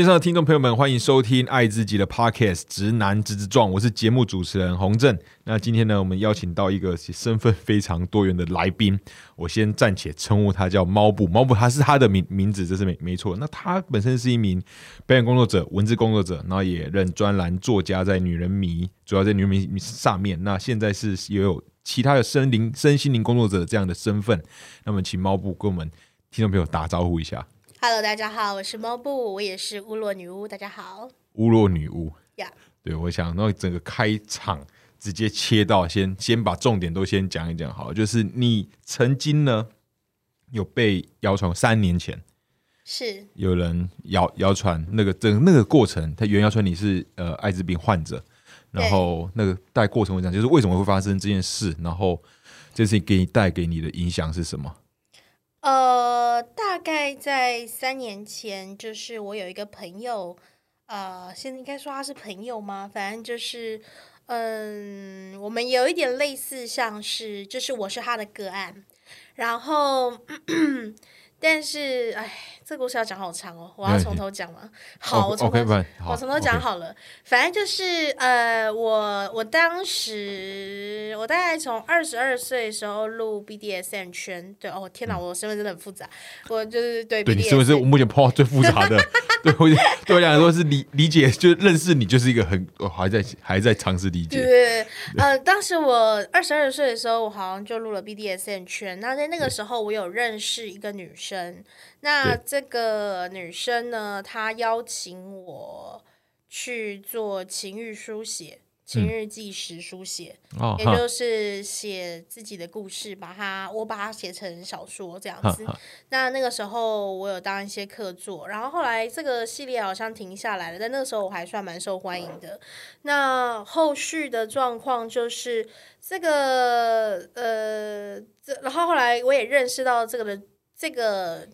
线上的听众朋友们，欢迎收听爱自己的 Podcast《直男直直撞》，我是节目主持人洪正。那今天呢，我们邀请到一个身份非常多元的来宾，我先暂且称呼他叫猫布。猫布，他是他的名名字，这是没没错。那他本身是一名表演工作者、文字工作者，然后也任专栏作家，在《女人迷》主要在《女人迷》上面。那现在是也有其他的身灵、身心灵工作者这样的身份。那么，请猫布跟我们听众朋友打招呼一下。Hello，大家好，我是猫布，我也是乌洛女巫。大家好，乌洛女巫。呀，对我想，那整个开场直接切到，先先把重点都先讲一讲，好，就是你曾经呢有被谣传，三年前。是。有人谣谣传那个整那个过程，他原谣传你是呃艾滋病患者，然后那个带过程我讲，就是为什么会发生这件事，然后这事情给你带给你的影响是什么？呃，大概在三年前，就是我有一个朋友，呃，现在应该说他是朋友吗？反正就是，嗯，我们有一点类似，像是，就是我是他的个案，然后。但是，哎，这故事要讲好长哦，我要从头讲吗？好，我从头，我从头讲好了。反正就是，呃，我我当时，我大概从二十二岁的时候入 BDSM 圈，对哦，天哪，我身份真的很复杂，我就是对，对你是不是我目前碰到最复杂的？对我对我来说是理理解，就认识你就是一个很，我还在还在尝试理解。对，呃，当时我二十二岁的时候，我好像就入了 BDSM 圈。那在那个时候，我有认识一个女生。那这个女生呢，她邀请我去做情欲书写。情日记时书写，也就是写自己的故事，把它我把它写成小说这样子。那那个时候我有当一些客座，然后后来这个系列好像停下来了，但那个时候我还算蛮受欢迎的。那后续的状况就是这个呃，这然后后来我也认识到这个的这个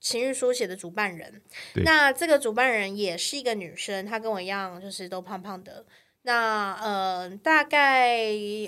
情欲书写的主办人。那这个主办人也是一个女生，她跟我一样，就是都胖胖的。那呃，大概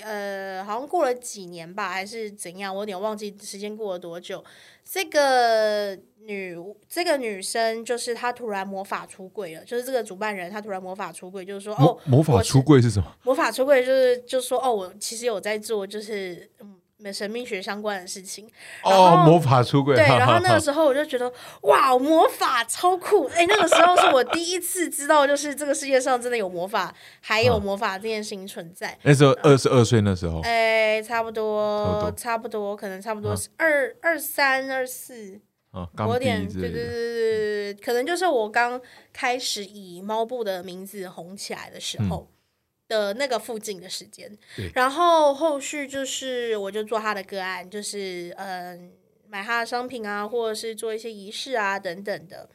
呃，好像过了几年吧，还是怎样？我有点忘记时间过了多久。这个女，这个女生就是她突然魔法出柜了，就是这个主办人，她突然魔法出柜，就是说哦，魔法出柜是什么？魔法出柜就是就说哦，我其实有在做，就是嗯。神秘学相关的事情哦，魔法出轨对，然后那个时候我就觉得哇，魔法超酷！哎，那个时候是我第一次知道，就是这个世界上真的有魔法，还有魔法这件事情存在。那时候二十二岁，那时候哎，差不多，差不多，可能差不多是二二三二四啊，有点对对对对对，可能就是我刚开始以猫布的名字红起来的时候。的那个附近的时间，然后后续就是我就做他的个案，就是嗯买他的商品啊，或者是做一些仪式啊等等的。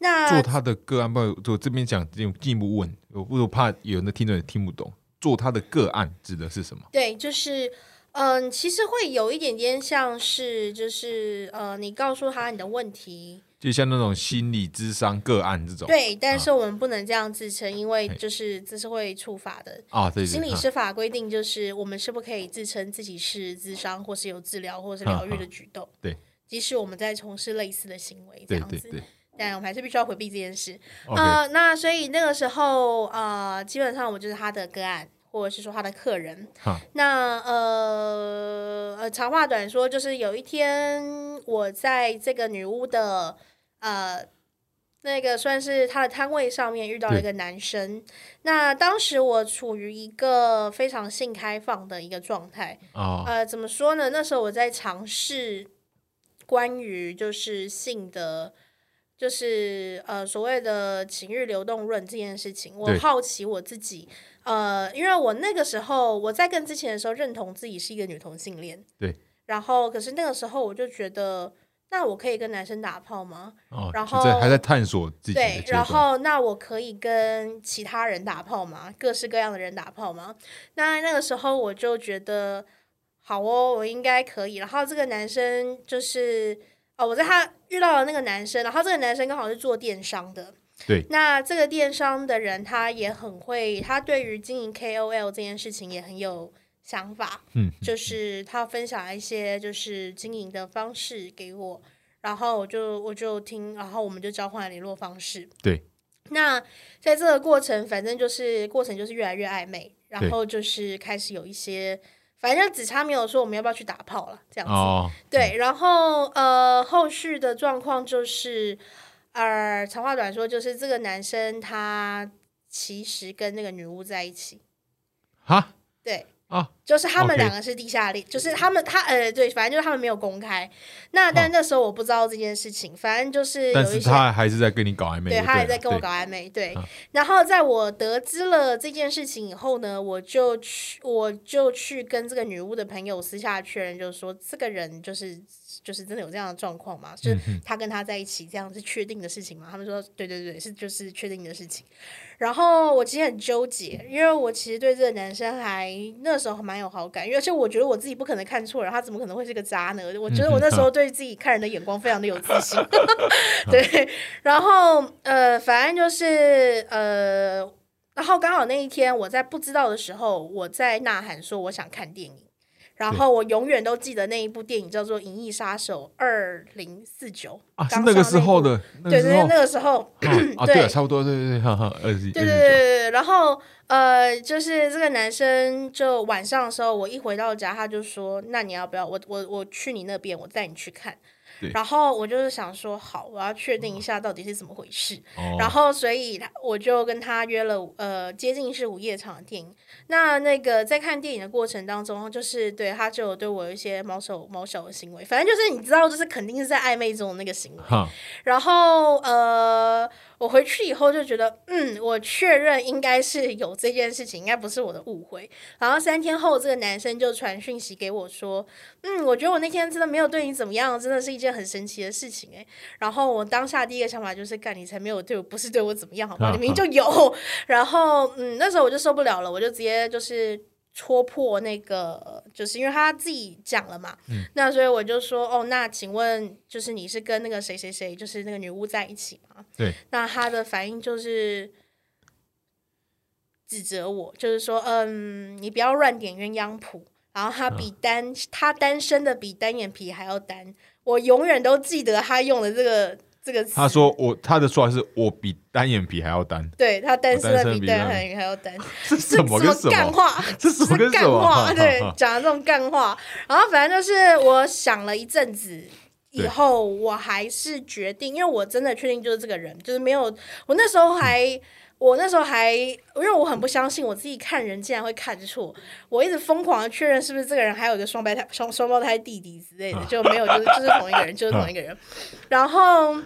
那做他的个案，不，我这边讲进进一步问，我不怕有人的听众也听不懂。做他的个案指的是什么？对，就是嗯，其实会有一点点像是，就是呃，你告诉他你的问题。就像那种心理智商个案这种，对，但是我们不能这样自称，因为就是这是会触法的啊。对，心理师法规定就是我们是不可以自称自己是智商或是有治疗或者是疗愈的举动。对，即使我们在从事类似的行为这样子，但我们还是必须要回避这件事。呃，那所以那个时候呃，基本上我就是他的个案，或者是说他的客人。那呃呃，长话短说，就是有一天我在这个女巫的。呃，那个算是他的摊位上面遇到了一个男生。那当时我处于一个非常性开放的一个状态呃，怎么说呢？那时候我在尝试关于就是性的，就是呃所谓的情欲流动论这件事情。我好奇我自己，呃，因为我那个时候我在跟之前的时候认同自己是一个女同性恋，对。然后，可是那个时候我就觉得。那我可以跟男生打炮吗？哦，然后还在探索自己。对，然后那我可以跟其他人打炮吗？各式各样的人打炮吗？那那个时候我就觉得好哦，我应该可以。然后这个男生就是哦，我在他遇到了那个男生，然后这个男生刚好是做电商的。对，那这个电商的人他也很会，他对于经营 KOL 这件事情也很有。想法，嗯，就是他分享一些就是经营的方式给我，然后我就我就听，然后我们就交换联络方式。对，那在这个过程，反正就是过程就是越来越暧昧，然后就是开始有一些，反正只差没有说我们要不要去打炮了这样子。哦，对，然后呃，后续的状况就是，呃，长话短说，就是这个男生他其实跟那个女巫在一起，哈？对，啊，就是他们两个是地下恋，就是他们他呃对，反正就是他们没有公开。那但那时候我不知道这件事情，反正就是但是有一些。他还是在跟你搞暧昧，对他还在跟我搞暧昧，对啊。然后在我得知了这件事情以后呢，我就去，我就去跟这个女巫的朋友私下确认，就是说这个人就是就是真的有这样的状况吗？就是他跟他在一起这样是确定的事情吗？他们说对对对，是就是确定的事情。然后我其实很纠结，因为我其实对这个男生还那时候蛮有好感，因为而且我觉得我自己不可能看错人，他怎么可能会是个渣呢？我觉得我那时候对自己看人的眼光非常的有自信。对，然后呃，反正就是呃，然后刚好那一天我在不知道的时候，我在呐喊说我想看电影。然后我永远都记得那一部电影叫做《银翼杀手二零四九》啊，是那个时候的，那对对，那个时候，啊，对差不多，对对对，哈哈，二十，对对对对对，然后呃，就是这个男生就晚上的时候，我一回到家，他就说：“那你要不要我我我去你那边，我带你去看对。”然后我就是想说，好，我要确定一下到底是怎么回事。哦，然后，所以他我就跟他约了，呃，接近是午夜场的电影。那那个在看电影的过程当中，就是对他就有对我有一些毛手毛脚的行为，反正就是你知道，就是肯定是在暧昧中的那个行为。然后呃，我回去以后就觉得，嗯，我确认应该是有这件事情，应该不是我的误会。然后三天后，这个男生就传讯息给我说，嗯，我觉得我那天真的没有对你怎么样，真的是一件很神奇的事情诶。然后我当下第一个想法就是，干你才没有对我，不是对我怎么样，好吗？你明明就有。然后嗯，那时候我就受不了了，我就直接就是。戳破那个，就是因为他自己讲了嘛，那所以我就说，哦，那请问，就是你是跟那个谁谁谁，就是那个女巫在一起吗？对，那他的反应就是指责我，就是说，嗯，你不要乱点鸳鸯谱。然后他比单，他单身的比单眼皮还要单。我永远都记得他用的这个这个词。他说我他的说法是我比单眼皮还要单，对他单身的比单眼皮还要单。这什么跟什么？干话？这什么跟干什么？话？哈对讲的这种干话。然后反正就是我想了一阵子。以后我还是决定，因为我真的确定就是这个人，就是没有。我那时候还，我那时候还，因为我很不相信我自己看人竟然会看错，我一直疯狂的确认是不是这个人还有一个双胞胎、双双胞胎弟弟之类的，就没有，就是就是同一个人，就是同一个人。然后，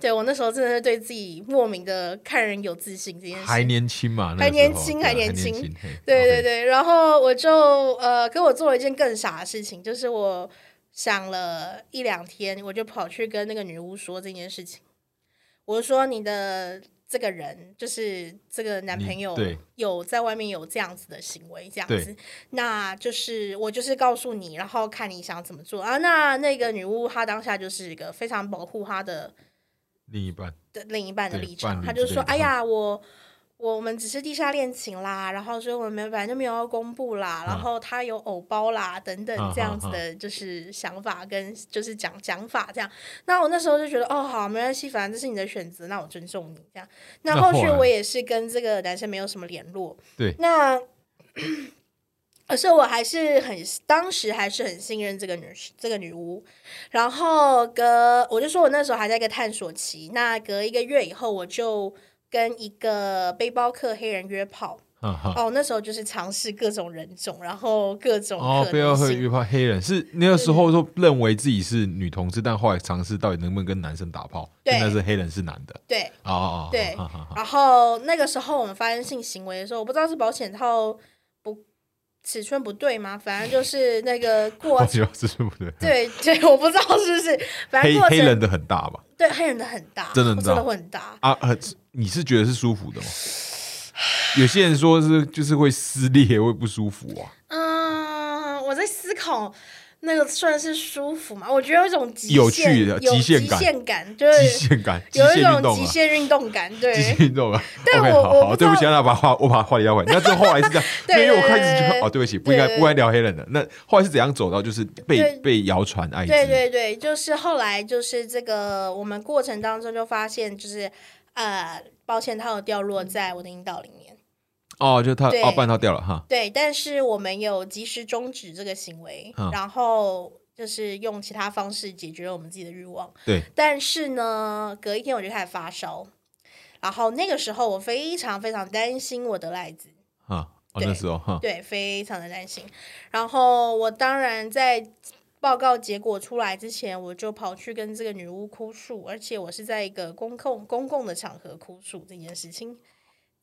对我那时候真的是对自己莫名的看人有自信这件事，还年轻嘛，那还年轻还还年轻对对对，然后我就呃，跟我做了一件更傻的事情，就是我想了一两天，我就跑去跟那个女巫说这件事情。我说你的这个人，就是这个男朋友，有在外面有这样子的行为，这样子，那就是我就是告诉你，然后看你想怎么做。啊。那那个女巫她当下就是一个非常保护她的另一半。的另一半的立场，她就说：“之类的哎呀，我我们只是地下恋情啦，然后所以我们本来就没有要公布啦，然嗯后他有偶包啦，等等嗯这样子的，就是想法跟就是讲讲法这样。那我那时候就觉得，哦，好，没关系，反正这是你的选择，那我尊重你这样。那后续我也是跟这个男生没有什么联络，对那。”可是我还是很，当时还是很信任这个女这个女巫，然后隔我就说我那时候还在一个探索期，那隔一个月以后，我就跟一个背包客黑人约炮。哦，那时候就是尝试各种人种，然后各种哦，可不要。会约炮黑人是那个时候说认为自己是女同志，但后来尝试到底能不能跟男生打炮，对现在是黑人是男的，对，哦对然后那个时候我们发生性行为的时候，我不知道是保险套不尺寸不对吗？反正就是那个过我觉得是不对，对对，我不知道是不是，反正黑人的很大吧？对黑人的很大，真的很大真的会很大。啊，很你是觉得是舒服的吗？有些人说是就是会撕裂，会不舒服啊。嗯，我在思考那个算是舒服嘛？我觉得有一种极有限趣的极极限感限感，就极限感，有一种极限运动感，对极限运动啊。但 OK，我好对不起，那把话我把话题要回来。那这后来是这样，对因为我开始对对就哦，对不起，不应该对对不该聊黑人的。那后来是怎样走到就是被被谣传艾滋？对对对，就是后来就是这个，我们过程当中就发现，就是呃，抱歉，它有掉落在我的阴道里面。哦，就他对哦，半套掉了哈。对，但是我们有及时终止这个行为，嗯然后就是用其他方式解决了我们自己的欲望。对，但是呢，隔一天我就开始发烧，然后那个时候我非常非常担心我得了艾滋，哈，哦，对那时候哈，对，非常的担心。然后我当然在报告结果出来之前，我就跑去跟这个女巫哭诉，而且我是在一个公共公共的场合哭诉这件事情。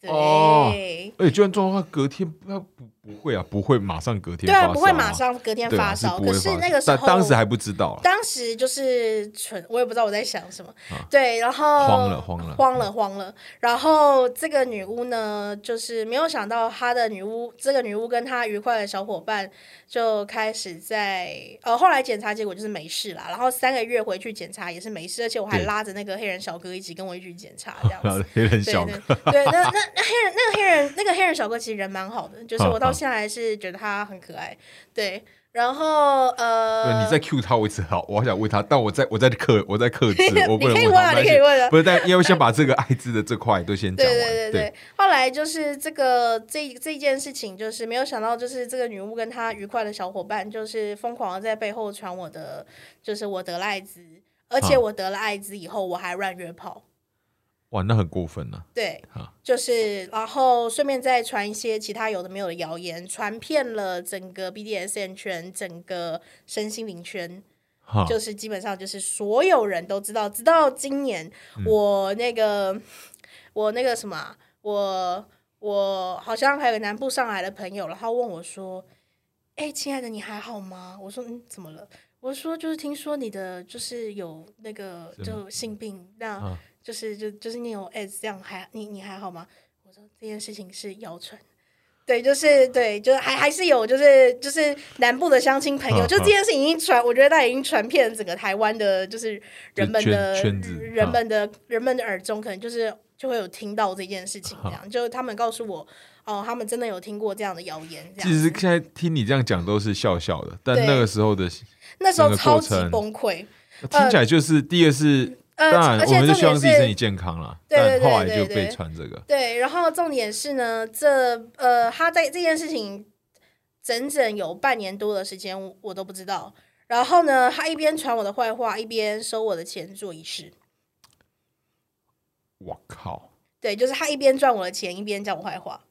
对，哦而且就算状况隔天不不不会啊，不会马上隔天对啊，不会马上隔天发烧。可是那个时候，但当时还不知道啊，当时就是蠢，我也不知道我在想什么。啊 对，然后慌了慌了慌了，慌了。然后这个女巫呢，就是没有想到她的女巫，这个女巫跟她愉快的小伙伴就开始在呃，后来检查结果就是没事啦。然后三个月回去检查也是没事，而且我还拉着那个黑人小哥一起跟我一起检查，这样子。黑人小哥，对，那那那黑人那个黑人那个黑人小哥其实人蛮好的，就是我到好好现在还是觉得他很可爱。对，然后呃，对，你在 Q 他，我一直好，我好想问他，但我在我在克我在克制，我不能你可以问他，你可以问啊不是，但因为先把这个艾滋的这块都先讲对完，对对对，后来就是这个这这件事情，就是没有想到，就是这个女巫跟她愉快的小伙伴，就是疯狂的在背后传我的，就是我得了艾滋，而且啊我得了艾滋以后，我还乱约炮。哇，那很过分呐，对啊，就是然后顺便再传一些其他有的没有的谣言，传遍了整个 BDSN 圈，整个身心灵圈。哈，就是基本上就是所有人都知道，直到今年、嗯我那个我那个什么啊，我我好像还有个南部上来的朋友，然后问我说：“哎、亲爱的，你还好吗？”我说：“嗯，怎么了？”我说：“就是听说你的就是有那个就性病，那啊。就是就就是你有 S 这样还你你还好吗？”我说：“这件事情是谣传。”对，就是对，就是还还是有，就是就是南部的相亲朋友，嗯就这件事情已经传，我觉得他已经传遍整个台湾的，就是人们的人们的人们的耳中，可能就是就会有听到这件事情，这样，就他们告诉我，哦，他们真的有听过这样的谣言，这样。其实现在听你这样讲都是笑笑的，但那个时候的那时候超级崩溃，听起来就是第一个是，呃，当然我们就希望自己身体健康啦，对对但后来就被传这个，对，然后重点是呢，这呃，他在这件事情整整有半年多的时间，我我都不知道。然后呢，他一边传我的坏话，一边收我的钱做仪式。我靠，对，就是他一边赚我的钱，一边讲我坏话，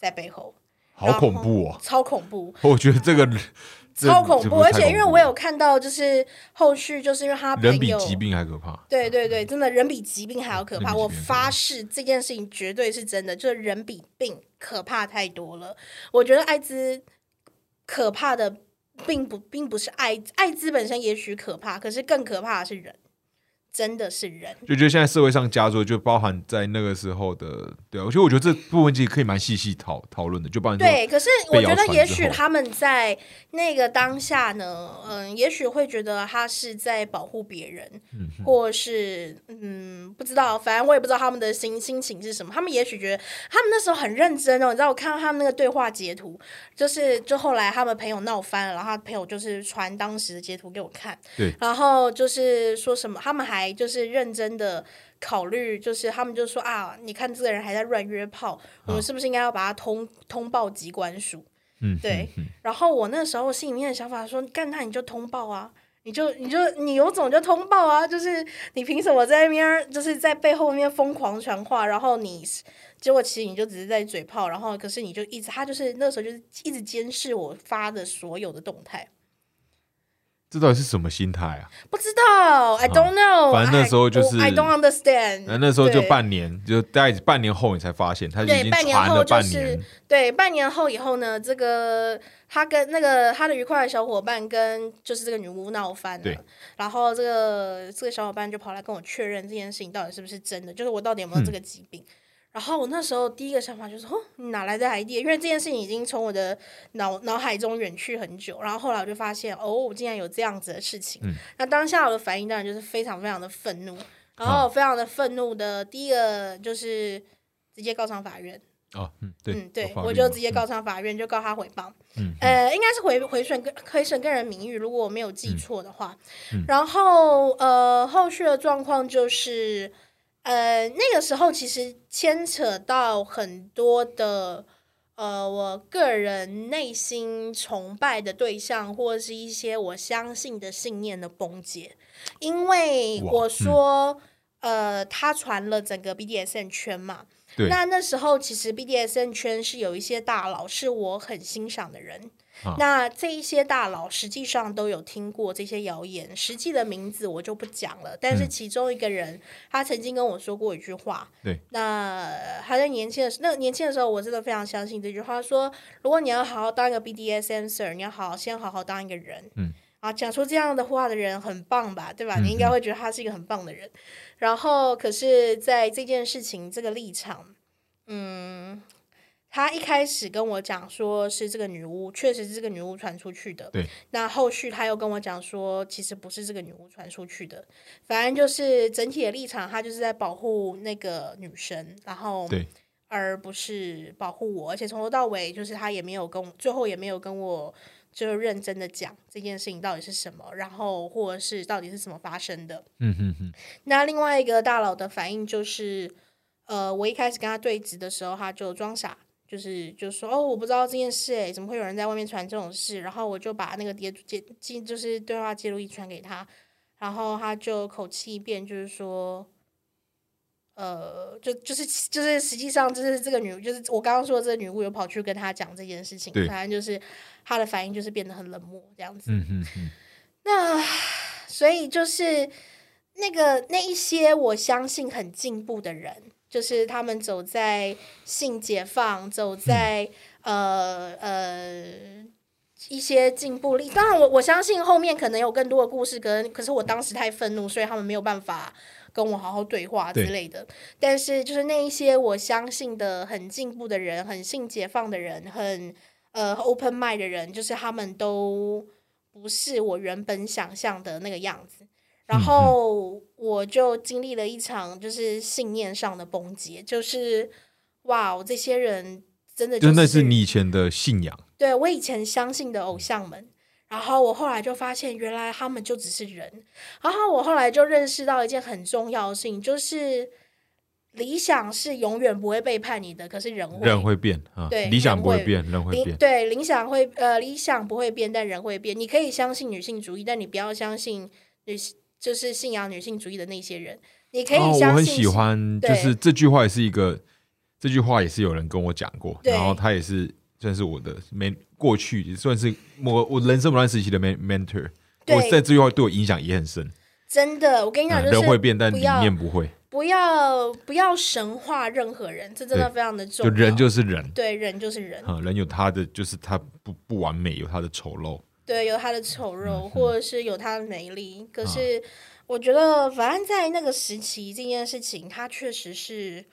在背后好恐怖哦！超恐怖，我觉得这个超恐怖。而且因为我有看到，就是后续就是因为他人比疾病还可怕，对对对，真的人比疾病还要可怕。我发誓这件事情绝对是真的，就是人比病可怕太多了。我觉得艾滋可怕的并不并不是艾艾滋本身也许可怕，可是更可怕的是人，真的是人。就觉得现在社会上加注，就包含在那个时候的，对啊，而且我觉得这部分其实可以蛮细细讨讨论的，就包含对，可是我觉得也许他们在那个当下呢，嗯，也许会觉得他是在保护别人，嗯或是嗯，不知道，反正我也不知道他们的心心情是什么。他们也许觉得他们那时候很认真哦，你知道，我看到他们那个对话截图，就是就后来他们朋友闹翻了，然后他朋友就是传当时的截图给我看，对，然后就是说什么，他们还就是认真的。考虑就是他们就说啊，你看这个人还在乱约炮，我们是不是应该要把他通通报机关署？嗯，对嗯，嗯然后我那时候心里面的想法说，干他你就通报啊，你就你就你有种就通报啊，就是你凭什么在那边就是在背后面疯狂传话，然后你结果其实你就只是在嘴炮，然后可是你就一直他就是那时候就是一直监视我发的所有的动态，这到底是什么心态啊？不知道，I don't know，反正那时候就是 I, I don't understand，那那时候就半年，就大概半年后你才发现，他就已对，经半年后就是半年，对，半年后以后呢，这个他跟那个他的愉快的小伙伴跟就是这个女巫闹翻对。了，然后这个这个小伙伴就跑来跟我确认这件事情到底是不是真的，就是我到底有没有嗯这个疾病。然后我那时候第一个想法就是，哦，你哪来的 idea？因为这件事情已经从我的脑脑海中远去很久。然后后来我就发现，哦，竟然有这样子的事情。嗯那当下我的反应当然就是非常非常的愤怒，然后非常的愤怒的第一个就是直接告上法院。哦，嗯，对，我就直接告上法院，就告他诽谤。嗯，呃，应该是回回损个回损个人名誉，如果我没有记错的话。嗯然后呃，后续的状况就是，呃，那个时候其实牵扯到很多的，呃，我个人内心崇拜的对象，或者是一些我相信的信念的崩解。因为我说，呃，他传了整个 BDSN 圈嘛，那那时候其实 BDSN 圈是有一些大佬是我很欣赏的人。那这一些大佬实际上都有听过这些谣言，实际的名字我就不讲了。但是其中一个人，他曾经跟我说过一句话。对，那他在年轻的时那年轻的时候，我真的非常相信这句话：说如果你要好好当一个 BDSN sir，你要好好先好好当一个人。嗯，啊，讲出这样的话的人很棒吧？对吧？你应该会觉得他是一个很棒的人。然后，可是在这件事情这个立场，嗯。他一开始跟我讲说是这个女巫，确实是这个女巫传出去的。对。那后续他又跟我讲说，其实不是这个女巫传出去的，反正就是整体的立场，他就是在保护那个女生，然后对，而不是保护我。而且从头到尾，就是他也没有跟，最后也没有跟我就认真的讲这件事情到底是什么，然后或者是到底是怎么发生的。嗯哼哼。那另外一个大佬的反应就是，呃，我一开始跟他对峙的时候，他就装傻。就是就说哦，我不知道这件事诶，怎么会有人在外面传这种事？然后我就把那个接接记就是对话记录一传给他，然后他就口气一变，就是说，呃，就就是就是实际上就是这个女，就是我刚刚说的这个女巫有跑去跟他讲这件事情，反正就是他的反应就是变得很冷漠这样子。嗯嗯嗯。那所以就是那个那一些我相信很进步的人。就是他们走在性解放，走在呃呃一些进步力。当然，我我相信后面可能有更多的故事，跟可是我当时太愤怒，所以他们没有办法跟我好好对话之类的。但是，就是那一些我相信的很进步的人，很性解放的人，很呃 open mind 的人，就是他们都不是我原本想象的那个样子。然后我就经历了一场就是信念上的崩解，就是哇，这些人真的真的是你以前的信仰，对我以前相信的偶像们。然后我后来就发现，原来他们就只是人。然后我后来就认识到一件很重要性，就是理想是永远不会背叛你的，可是人会人会变啊，对，理想不会变，人会变，对，理想会呃理想不会变，但人会变。你可以相信女性主义，但你不要相信女性。就是信仰女性主义的那些人，你可以相信。我很喜欢，就是这句话也是一个，这句话也是有人跟我讲过，然后他也是算是我的 men，过去也算是我我人生某段时期的 men mentor。我在这句话对我影响也很深。真的，我跟你讲，人会变，但理念不会。不要不要神化任何人，这真的非常的重要。就人就是人，对，人就是人。啊，人有他的，就是他不不完美，有他的丑陋。对，有他的丑陋，或者是有他的美丽。可是，我觉得，反正在那个时期，这件事情，他确实是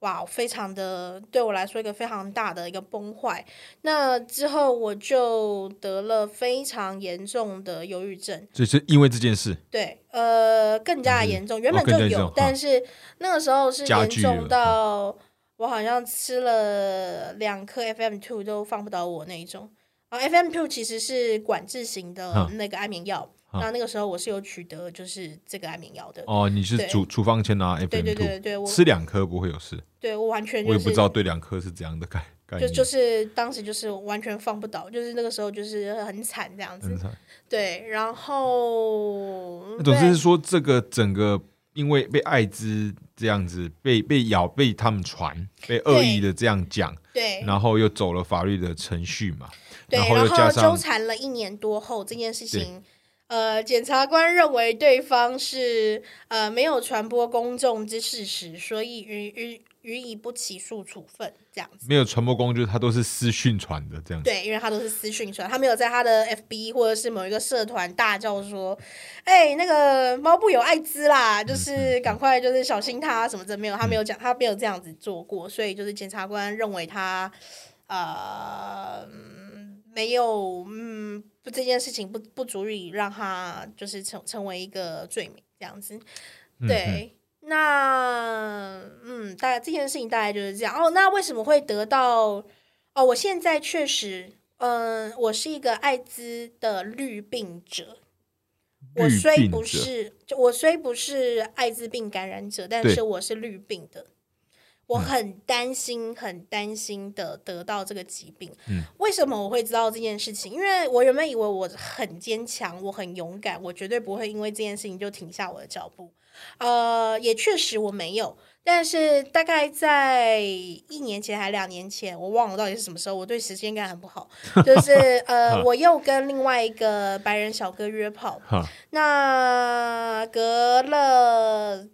哇，非常的对我来说一个非常大的一个崩坏。那之后，我就得了非常严重的忧郁症，就是因为这件事。对，呃，更加严重，原本就有，但是那个时候是严重到我好像吃了两颗 FM two 都放不倒我那一种。啊，FM two 其实是管制型的那个安眠药，那那个时候我是有取得就是这个安眠药的。哦，你是处处方签拿 FM 对对对对，吃两颗不会有事。对我完全我也不知道对两颗是怎样的概概念，就就是当时就是完全放不倒，就是那个时候就是很惨这样子。对，然后总之是说这个整个因为被艾滋这样子被被咬被他们传被恶意的这样讲，对，然后又走了法律的程序嘛。对，然后纠缠了一年多后，这件事情，呃，检察官认为对方是呃没有传播公众之事实，所以予予予以不起诉处分，这样子。没有传播公，就是他都是私讯传的这样。对，因为他都是私讯传，他没有在他的 FB 或者是某一个社团大叫说：“哎，那个猫布有艾滋啦，就是赶快就是小心他什么的。”没有，他没有讲，他没有这样子做过，所以就是检察官认为他呃。没有，嗯，不，这件事情不不足以让他就是成成为一个罪名这样子。对，那嗯，大概这件事情大概就是这样。哦，那为什么会得到？哦，我现在确实，嗯，我是一个艾滋的绿病者。我虽不是，就我虽不是艾滋病感染者，但是我是绿病的。我很担心，很担心的得到这个疾病。嗯为什么我会知道这件事情？因为我原本以为我很坚强，我很勇敢，我绝对不会因为这件事情就停下我的脚步。呃，也确实我没有，但是大概在一年前还两年前，我忘了到底是什么时候。我对时间感很不好，就是呃，我又跟另外一个白人小哥约炮，那隔了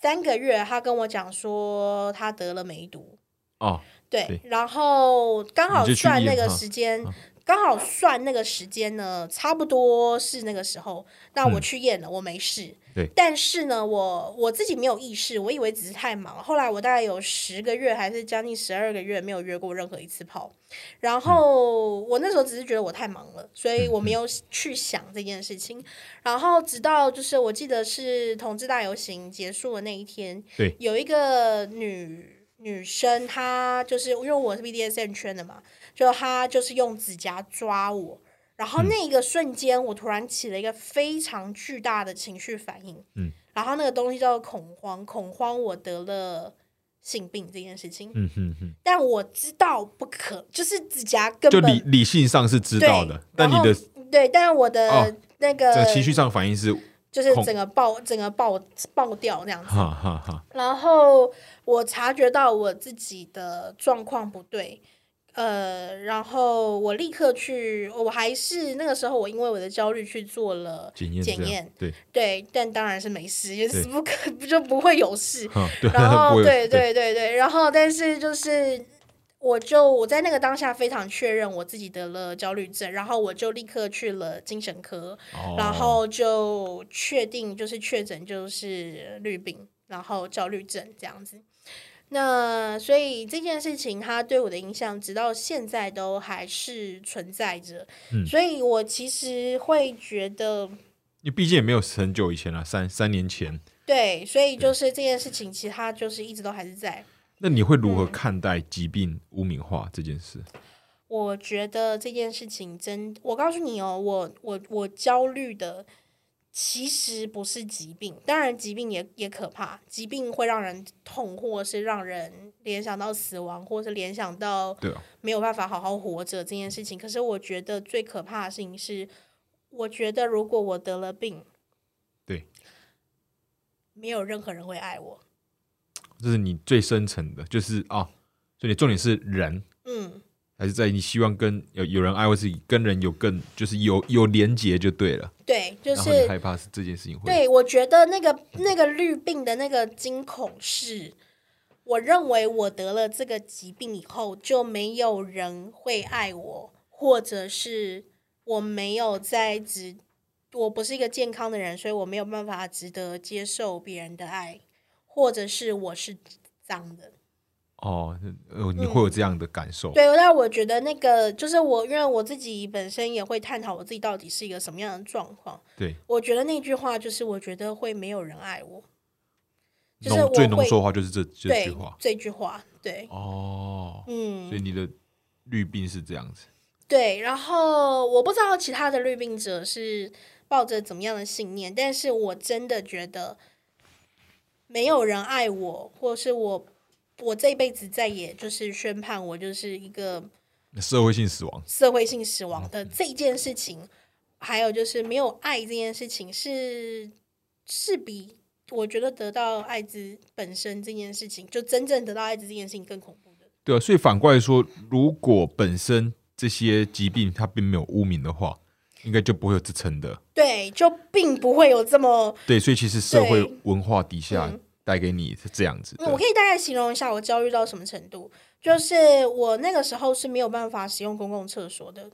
三个月，他跟我讲说他得了梅毒，哦，对，对然后刚好算那个时间嗯，刚好算那个时间呢，差不多是那个时候。那我嗯去验了，我没事。对但是呢，我我自己没有意识，我以为只是太忙。后来我大概有十个月，还是将近十二个月没有约过任何一次炮。然后我那时候只是觉得我太忙了，所以我没有去想这件事情。然后直到就是我记得是同志大游行结束的那一天，对，有一个女女生，她就是因为我是 BDSM 圈的嘛，就她就是用指甲抓我。然后嗯。那个瞬间，我突然起了一个非常巨大的情绪反应，嗯，然后那个东西叫做恐慌，恐慌我得了性病这件事情，嗯哼哼，但我知道不可，就是指甲根就本理理性上是知道的，但你的对，但是我的哦那个、这个情绪上反应是就是恐整个爆整个爆爆掉那样子，哈哈哈，然后我察觉到我自己的状况不对，呃，然后我立刻去，我还是那个时候我因为我的焦虑去做了检验检验，对，对，但当然是没事，也是不可不就不会有事。然后对对对对，然后但是就是。我就我在那个当下非常确认我自己得了焦虑症，然后我就立刻去了精神科，哦然后就确定就是确诊就是绿病，然后焦虑症这样子。那所以这件事情它对我的影响，直到现在都还是存在着。嗯所以我其实会觉得，你毕竟也没有很久以前了，三三年前，对，所以就是这件事情，其实它就是一直都还是在。那你会如何嗯看待疾病污名化这件事？我觉得这件事情真，我告诉你哦，我我我焦虑的其实不是疾病，当然疾病也也可怕，疾病会让人痛，或是让人联想到死亡，或是联想到没有办法好好活着这件事情。可是我觉得最可怕的事情是，我觉得如果我得了病，对，没有任何人会爱我。这是你最深层的，就是啊，所以你重点是人，嗯，还是在你希望跟有有人爱，或是跟人有更就是有有连结就对了。对，就是害怕是这件事情会对，我觉得那个那个绿病的那个惊恐是，我认为我得了这个疾病以后，就没有人会爱我，或者是我没有在值，我不是一个健康的人，所以我没有办法值得接受别人的爱，或者是我是脏的。哦，呃，你会有这样的感受。嗯对，那我觉得那个就是我，因为我自己本身也会探讨我自己到底是一个什么样的状况。对，我觉得那句话就是，我觉得会没有人爱我，就是我最浓缩的话就是这这句话。这句话，对，哦，嗯所嗯，以你的绿病是这样子。对。然后我不知道其他的绿病者是抱着怎么样的信念，但是我真的觉得没有人爱我，或是我我这一辈子再也就是宣判我就是一个社会性死亡，社会性死亡的这件事情，还有就是没有爱这件事情是是比我觉得得到艾滋本身这件事情，就真正得到艾滋这件事情更恐怖的。对啊，所以反过来说，如果本身这些疾病它并没有污名的话，应该就不会有支撑的。对，就并不会有这么。对，所以其实社会文化底下嗯带给你是这样子。我可以大概形容一下我焦虑到什么程度，就是我那个时候是没有办法使用公共厕所的。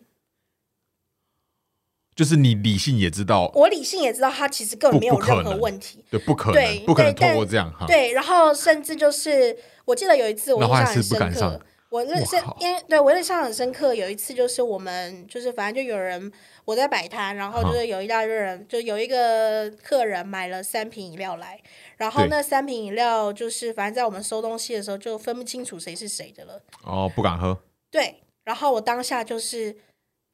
就是你理性也知道，我理性也知道它其实根本没有任何问题。对，不可对能，不可能通过这样哈。对，然后甚至就是我记得有一次我印象然后还是不很深刻我认识因为对我印象很深刻。有一次就是我们就是反正就有人我在摆摊，然后就是有一大堆人，就有一个客人买了三瓶饮料来，然后那三瓶饮料就是反正在我们收东西的时候就分不清楚谁是谁的了。哦，不敢喝，对，然后我当下就是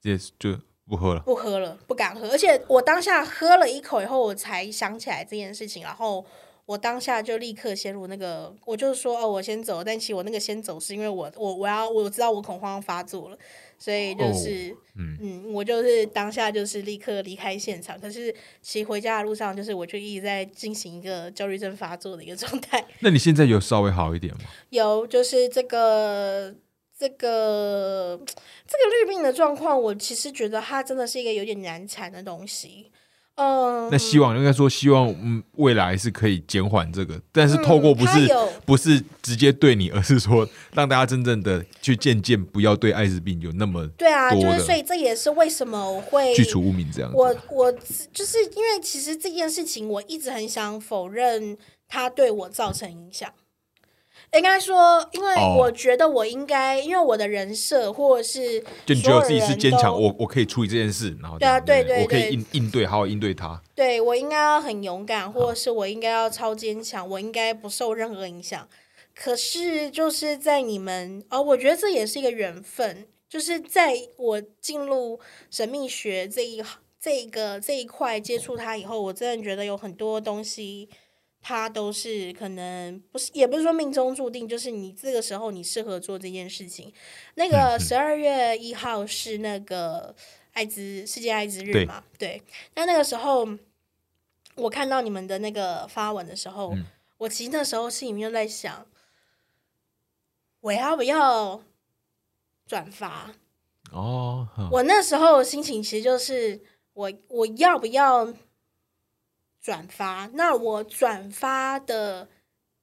直接就不喝了，不喝了，不敢喝。而且我当下喝了一口以后，我才想起来这件事情，然后我当下就立刻陷入那个，我就说哦，我先走。但其实我那个先走是因为我我我要我知道我恐慌发作了，所以就是嗯嗯，我就是当下就是立刻离开现场。可是骑回家的路上，就是我就一直在进行一个焦虑症发作的一个 状态。那你现在有稍微好一点吗？有，就是这个。这个这个绿病的状况，我其实觉得它真的是一个有点难缠的东西。嗯，那希望应该说希望嗯未来是可以减缓这个，但是透过不是不是直接对你，而是说让大家真正的去渐渐不要对艾滋病有那么对啊，就是所以这也是为什么我会去除污名这样。我我就是因为其实这件事情，我一直很想否认它对我造成影响。应该说，因为我觉得我应该，因为我的人设或者是，就你觉得自己是坚强，我我可以处理这件事，然后对啊，对对，我可以应应对，好好应对他。对我应该要很勇敢，或者是我应该要超坚强，我应该不受任何影响。可是就是在你们，哦，我觉得这也是一个缘分，就是在我进入神秘学这一这个这一块接触它以后，我真的觉得有很多东西。他都是可能不是，也不是说命中注定，就是你这个时候你适合做这件事情。那个十二月一号是那个艾滋世界艾滋日嘛？对。那那个时候我看到你们的那个发文的时候，我其实那时候心里面就在想，我要不要转发？哦。我那时候心情其实就是我我要不要？转发，那我转发的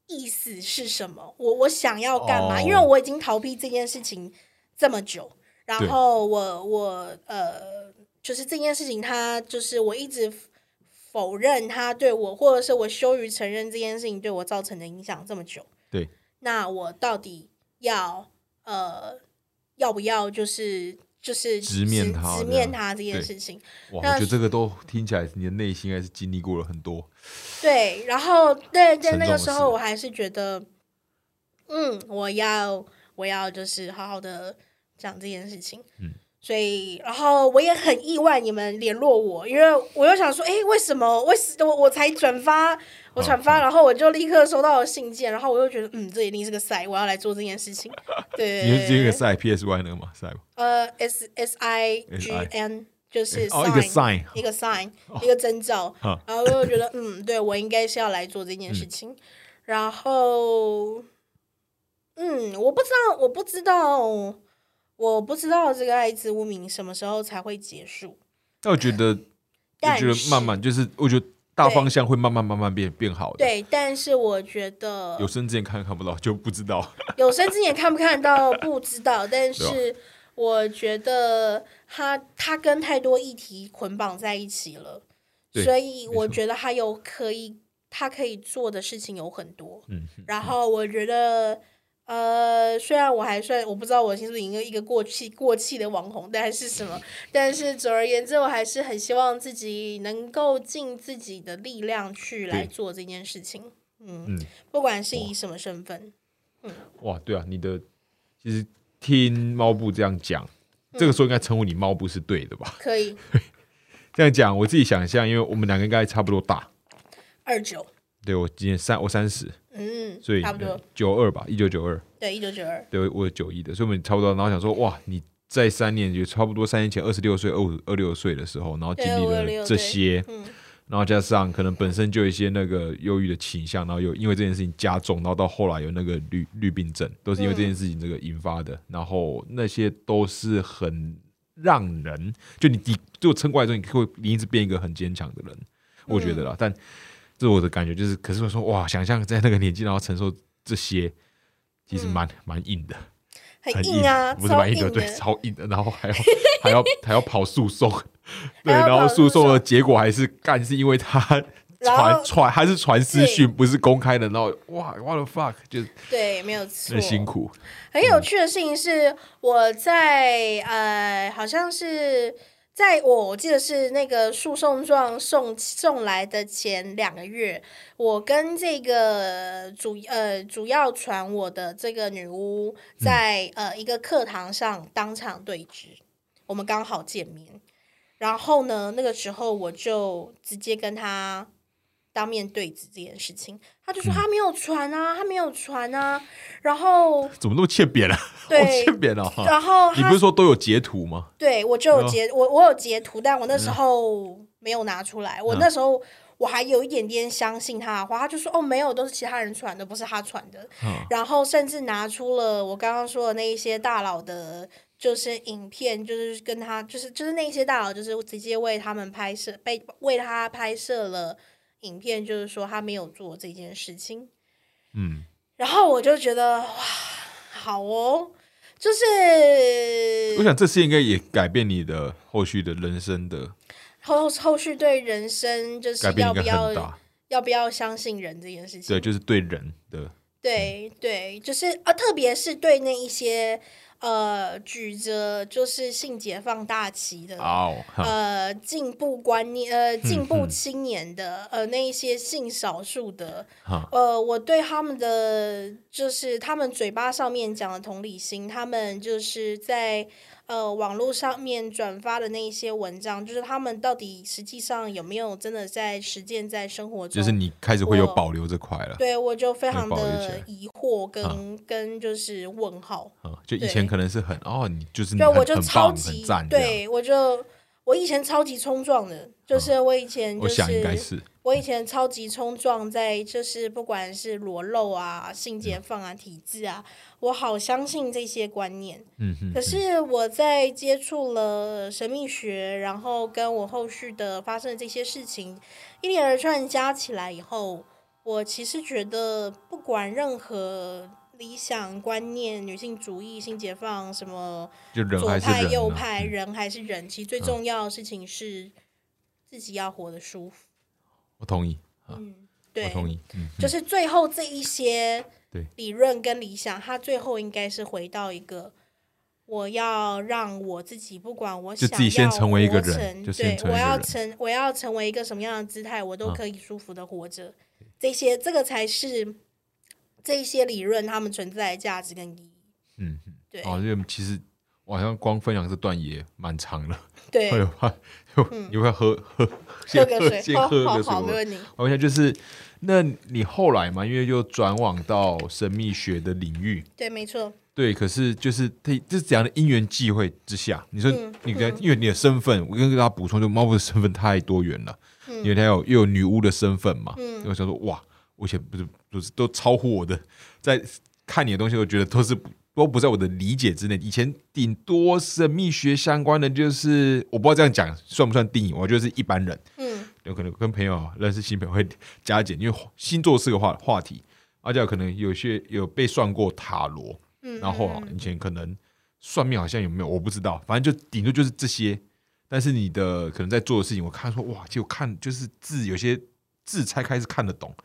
意思是什么？我我想要干嘛？因为我已经逃避这件事情这么久，然后我我呃，就是这件事情，他就是我一直否认他对我，或者是我羞于承认这件事情对我造成的影响这么久。对，那我到底要呃要不要就是？就是直面他，直面他这件事情。哇，我觉得这个都听起来，你的内心还是经历过了很多。对，然后对，在那个时候，我还是觉得，嗯，我要，我要，就是好好的讲这件事情。嗯。所以，然后我也很意外你们联络我，因为我又想说，哎，为什么？为什我我才转发，我转发，然后我就立刻收到了信件，然后我又觉得，嗯，这一定是个赛，我要来做这件事情。对，你是这个赛 P S Y 那个吗？赛？呃，S S I G N 就是一个 sign，一个 sign，一个征兆。然后我又觉得，嗯，对我应该是要来做这件事情。然后，嗯，我不知道，我不知道。我不知道这个爱滋污名什么时候才会结束。那我觉得，我觉得慢慢就是，我觉得大方向会慢慢慢慢变变好的。对，但是我觉得有生之年看看不到就不知道，有生之年看不看到不知道。但是我觉得他他跟太多议题捆绑在一起了，所以我觉得他有可以他可以做的事情有很多。嗯，然后我觉得。呃，虽然我还算我不知道我是不是一个一个过气过气的网红，但是什么？但是总而言之，我还是很希望自己能够尽自己的力量去来做这件事情。嗯，不管是以什么身份。嗯，哇，对啊，你的其实听猫布这样讲，这个时候应该称呼你猫布是对的吧？可以 这样讲，我自己想象，因为我们两个应该差不多大，二九。对我今年三，我三十。嗯，所以差不多九二吧，一九九二，对，一九九二，对，我九一的，所以我们差不多。然后想说，哇，你在三年就差不多三年前二十六岁、二五二六岁的时候，然后经历了这些，然后加上可能本身就有一些那个忧郁的倾向，然后又因为这件事情加重，然后到后来有那个绿绿病症，都是因为这件事情这个引发的。然后那些都是很让人，就你你就撑过来之后，你会你一直变一个很坚强的人，我觉得啦，但。这我的感觉就是，可是我说哇，想象在那个年纪，然后承受这些，其实蛮蛮硬的，很硬啊，不是蛮硬的，对，超硬的，然后还要 还要还要跑诉讼，对，然后诉讼的结果还是干，是因为他 传传还是传私讯，不是公开的，然后哇，what the fuck，就对，没有错，很辛苦。很有趣的事情是，我在呃，好像是。在我记得是那个诉讼状送送来的前两个月，我跟这个主呃主要传我的这个女巫在呃一个课堂上当场对峙，我们刚好见面，然后呢，那个时候我就直接跟他当面对质这件事情，他就说他没有传啊，他没有传啊，然后 怎么那么欠扁啊？对欠扁了哈。然后 你不是说都有截图吗？对我就有截我我有截图，但我那嗯时候没有拿出来，我那时候。我还有一点点相信他的话，他就说：“哦，没有，都是其他人传的，不是他传的。嗯然后甚至拿出了我刚刚说的那一些大佬的，就是影片，就是跟他，就是就是那些大佬，就是直接为他们拍摄，被为他拍摄了影片，就是说他没有做这件事情。嗯，然后我就觉得哇，好哦，就是我想这次应该也改变你的后续的人生的后后续对人生就是要不要。要不要相信人这件事情。对，就是对人的对对，就是啊，特别是对那一些呃举着就是性解放大旗的。呃，进步观念，呃，进步嗯青年的，呃，那一些性少数的，哈，呃，我对他们的就是他们嘴巴上面讲的同理心，他们就是在呃网络上面转发的那一些文章，就是他们到底实际上有没有真的在实践在生活中？就是你开始会有保留这块了。对我就非常的疑惑跟、跟就是问号。啊，就以前可能是很哦，你就是你对，我就超级赞，对我就我以前超级冲撞的，就是我以前就我想应该是是我以前超级冲撞，在就是不管是裸露啊、性解放啊、体制啊，我好相信这些观念。嗯哼，可是我在接触了神秘学，然后跟我后续的发生的这些事情一连而串加起来以后，我其实觉得不管任何理想观念、女性主义、性解放什么。就左派、右派，嗯人还是人，其实最重要的事情是自己要活得舒服。我同意，嗯，我对，同意，嗯，就是最后这一些对理论跟理想，它最后应该是回到一个。我要让我自己，不管我想就自己先要成为一个人对我要成我要成为一个什么样的姿态，我都嗯可以舒服的活着。这些这个才是这一些理论他们存在的价值跟意义。嗯嗯，对、哦，因为其实我好像光分享这段也蛮长了，对，会有怕，你会喝 喝喝先个水，先喝个水。好好，没问题。我想就是，那你后来嘛，因为就转往到神秘学的领域，对，没错。对，可是就是这这是怎样的因缘际会之下，你说嗯。你的、因为你的身份，我跟大家补充，就猫布的身份太多元了，嗯。因为他有又有女巫的身份嘛，嗯。我想说哇，我以前不是不是都超乎我的，在看你的东西，我觉得都是都不在我的理解之内。以前顶多神秘学相关的，就是我不知道这样讲算不算定义，我觉得是一般人。嗯有可能跟朋友认识新朋友会加减，因为星座是个话话题，而且可能有些有被算过塔罗，嗯，然后啊以前可能算命好像有没有我不知道，反正就顶多就是这些。但是你的可能在做的事情，我看说哇，就看就是字有些字拆开是看得懂，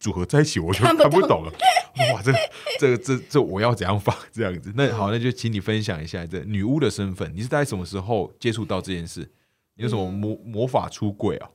组合在一起我就看不懂了。哇，这这这这我要怎样放这样子？那好，那就请你分享一下这女巫的身份，你是在什么时候接触到这件事？你有什么嗯魔魔法出柜啊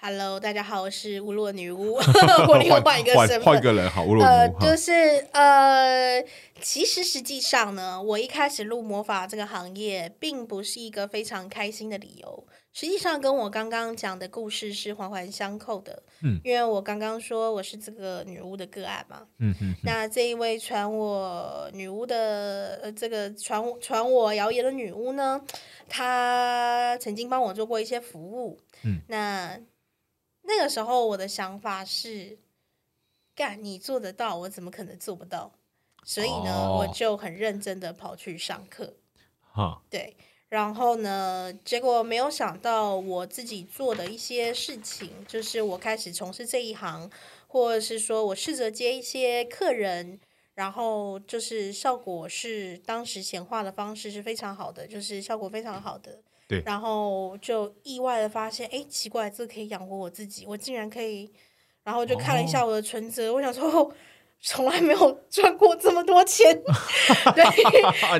？Hello，大家好，我是乌洛女巫，我另外换一个身份。换一个人好，乌洛呃，女巫哈就是呃，其实实际上呢，我一开始入魔法这个行业，并不是一个非常开心的理由。实际上，跟我刚刚讲的故事是环环相扣的。嗯，因为我刚刚说我是这个女巫的个案嘛，嗯嗯那这一位传我女巫的呃，这个传传我谣言的女巫呢，她曾经帮我做过一些服务。嗯，那那个时候我的想法是，干你做得到，我怎么可能做不到？所以呢，哦我就很认真的跑去上课。哈，对，然后呢，结果没有想到我自己做的一些事情，就是我开始从事这一行，或者是说我试着接一些客人，然后就是效果是当时显化的方式是非常好的，就是效果非常好的。对然后就意外的发现，哎，奇怪，这可以养活我自己，我竟然可以，然后就看了一下我的存折，我想说。哦从来没有赚过这么多钱，对，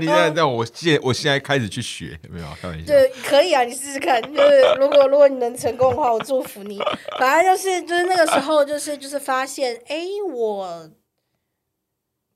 你现在让我现我现在开始去学，有没有？开玩笑。对，可以啊，你试试看。就是如果如果你能成功的话，我祝福你。反正就是就是那个时候，就是就是发现，哎，我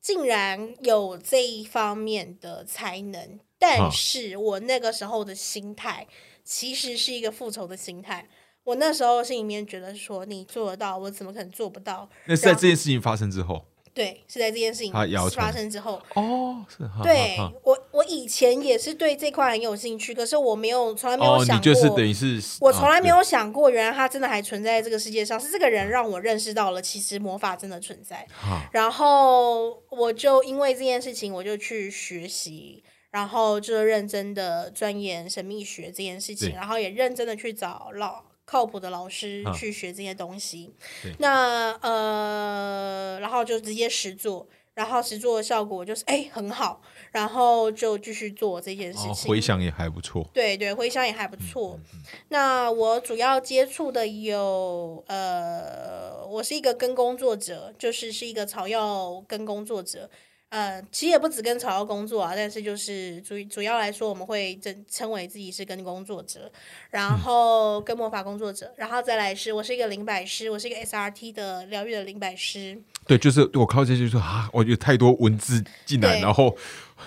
竟然有这一方面的才能，但啊是我那个时候的心态其实是一个复仇的心态。我那时候心里面觉得说，你做得到，我怎么可能做不到？那是在这件事情发生之后，对，是在这件事情发生之后。哦，对我，我以前也是对这块很有兴趣，可是我没有从来没有哦，想过，你就是等于是，我从来没啊有想过，原来它真的还存在这个世界上。是这个人让我认识到了，其实魔法真的存在。然后我就因为这件事情，我就去学习，然后就认真的钻研神秘学这件事情，然后也认真的去找老靠谱的老师啊去学这些东西对。那呃，然后就直接实做。然后实做的效果就是哎很好，然后就继续做这件事哦情。回响也还不错，对对，回响也还不嗯错。那我主要接触的有呃，我是一个跟工作者，就是是一个草药跟工作者。呃，其实也不止跟草药工作啊，但是就是主主要来说，我们会称称为自己是跟工作者，然嗯后跟魔法工作者，然后再来是我是一个灵摆师，我是一个 SRT 的疗愈的灵摆师。对，就是我靠这就说啊，我有太多文字进来，然后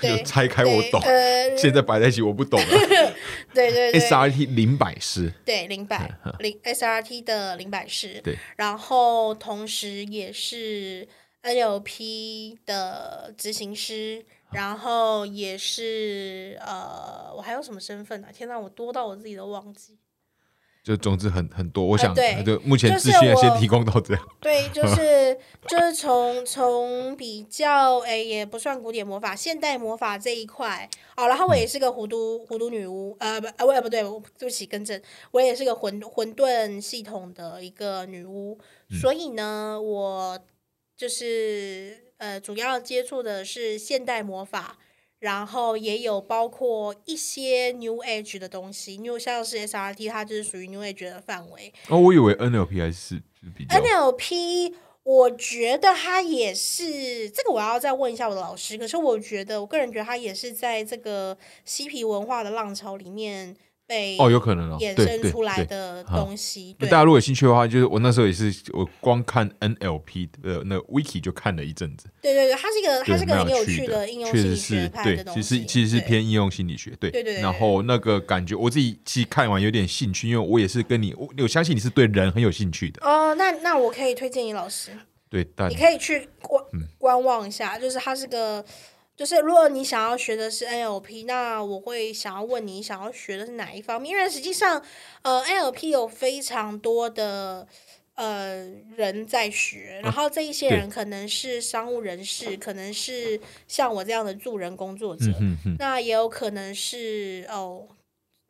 就拆开我懂，呃，现在摆在一起我不懂了。对对对 SRT 灵摆师，对，灵摆灵 SRT 的灵摆师，对，然后同时也是 NLP 的执行师，然后也是呃，我还有什么身份啊？天哪，我多到我自己都忘记。就总之很很多。我想，呃对就目前就是资讯先我提供到这样。对，就 是就是从从比较诶，也不算古典魔法，现代魔法这一块哦。然后我也是个弧度弧度女巫，呃不呃我不对，对不起更正，我也是个混混沌系统的一个女巫。所以呢，我就是呃主要接触的是现代魔法。然后也有包括一些 New Age 的东西，New 像是 SRT，它就是属于 New Age 的范围。哦，我以为 NLP 还是是比较 NLP，我觉得它也是这个，我要再问一下我的老师。可是我觉得，我个人觉得它也是在这个嬉皮文化的浪潮里面被哦，有可能哦，衍生出来。的东西。对那大，家如果有兴趣的话，就是我那时候也是，我光看 NLP 的那个 wiki 就看了一阵子，对对对，它是一个它是一个有趣的应用确心理实是学派对的，东其。实其实是偏应用心理学，对对对对然后那个感觉我自己其实看完有点兴趣，因为我也是跟你，我我相信你是对人很有兴趣的，哦，那那我可以推荐你老师。对，但你可以去观嗯观望一下，就是它是个，就是如果你想要学的是 NLP，那我会想要问你想要学的是哪一方面？因为实际上，呃，NLP 有非常多的呃人在学，然后这一些人可能是商务人士，可能是像我这样的助人工作者，嗯哼哼，那也有可能是哦。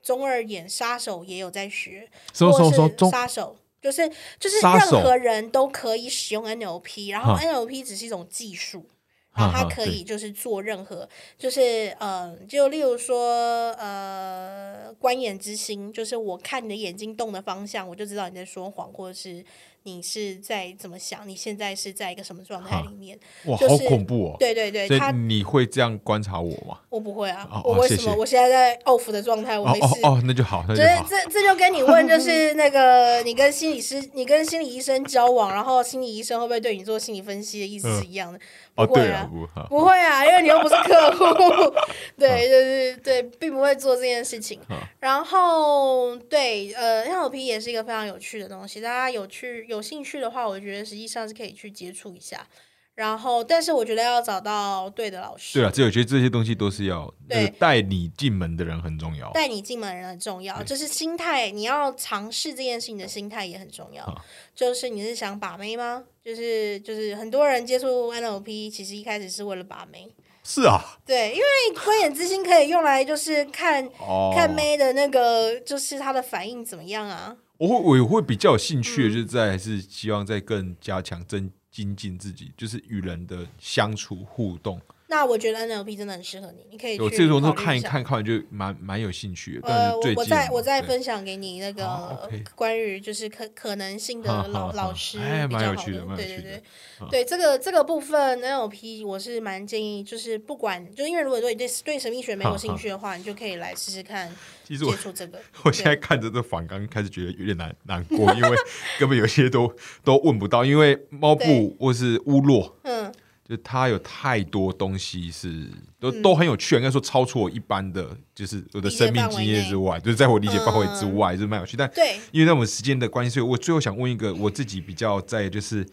中二眼杀手也有在学，或是杀手，就是就是任何人都可以使用 NLP，然后 NLP 只是一种技术，然后它哈哈可以就是做任何，就是呃，就例如说呃，观眼之心，就是我看你的眼睛动的方向，我就知道你在说谎，或者是你是在怎么想，你现在是在一个什么状态里面？哇，好就是恐怖哦！对对对，他你会这样观察我吗？我不会啊，哦我为什么？哦谢谢我现在在 off 的状态，我哦没事。哦哦，那就好，那就好。这这这就跟你 问，就是那个你跟心理师、你跟心理医生交往，然后心理医生会不会对你做心理分析的意思是一样的？哦，对啊，啊，不会啊，因为你又不是客户，对对对对，并不会做这件事情。然后对，呃，NLP 也是一个非常有趣的东西，大家有趣有兴趣的话，我觉得实际上是可以去接触一下。然后，但是我觉得要找到对的老师，对啊，这我觉得这些东西都是要那个对带你进门的人很重要。带你进门的人很重要，就是心态，你要尝试这件事情的心态也很重要。就是你是想把妹吗？就是就是很多人接触 NLP，其实一开始是为了把妹。是啊，对，因为观演之心可以用来就是看、哦，看妹的那个，就是她的反应怎么样啊？我会我会比较有兴趣的，嗯就是在还是希望再更加强增精进自己，就是与人的相处互动。那我觉得 NLP 真的很适合你，你可以去我这种都看一看，看完就蛮蛮有兴趣的。呃，我我再我再分享给你那个关于就是可可能性的老老师哎比较好蛮有趣的对对对好对，这个这个部分 NLP 我是蛮建议，就是不管就因为如果对对对神秘学没有兴趣的话，你就可以来试试看 其这个。我现在看着这反刚，开始觉得有点难难过，因为 根本有些都都问不到，因为猫对布或是乌洛，嗯，就它有太多东西是都都很有趣，应该说超出我一般的就是我的生命经验之外，就是在我理解范围之外，是蛮有趣。但对，因为在我们时间的关系，所以我最后想问一个我自己比较在就是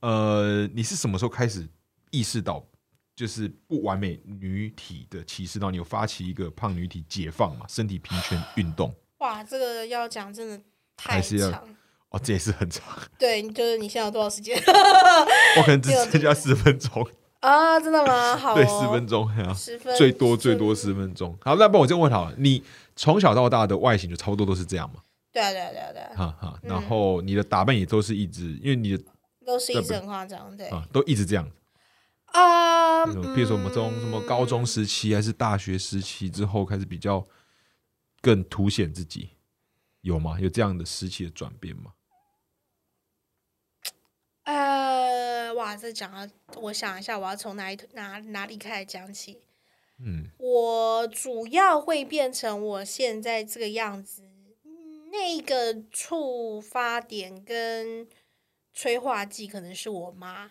呃，你是什么时候开始意识到就是不完美女体的歧视？到你有发起一个胖女体解放嘛，身体平权运动？哇，这个要讲真的太要长。哦，这也是很长，对，就是你现在有多少时间我可能只剩下十分钟，啊？真的吗？好、哦，对，十分钟，啊十分最多最多嗯十分钟。好，那不然我这样问好了，你从小到大的外形就差不多都是这样嘛？对啊，对啊，对啊，对啊，哈哈，嗯然后你的打扮也都是一直，因为你的都是一直很夸张，对啊都一直这样。啊，比如说我们从什么高中时期还是大学时期之后开始比较更凸显自己，有吗？有这样的时期的转变吗？呃，哇，这讲啊，我想一下，我要从哪里哪哪里开始讲起？嗯，我主要会变成我现在这个样子，嗯那个触发点跟催化剂可能是我妈，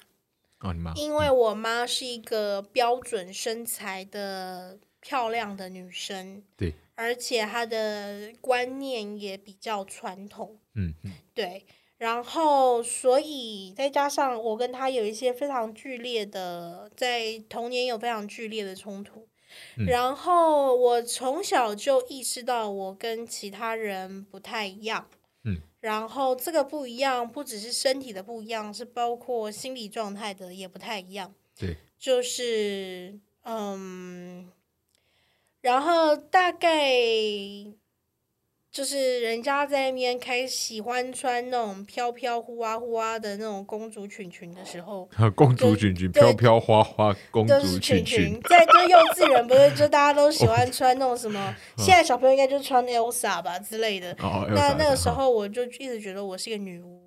哦，你妈，因为我妈是一个标准身材的漂亮的女生，对，而且她的观念也比较传统，嗯嗯。对，然后所以再加上我跟他有一些非常剧烈的，在童年有非常剧烈的冲突。嗯。然后我从小就意识到我跟其他人不太一样，嗯，然后这个不一样不只是身体的不一样，是包括心理状态的也不太一样，对，就是嗯，然后大概就是人家在那边开喜欢穿那种飘飘忽啊忽啊的那种公主裙裙的时候，嗯，公主裙裙，飘飘花花，公主就是裙裙裙，在就幼稚园不是就大家都喜欢 穿那种什么，现在小朋友应该就穿 Elsa 吧之类的。哦，那那个时候我就一直觉得我是一个女巫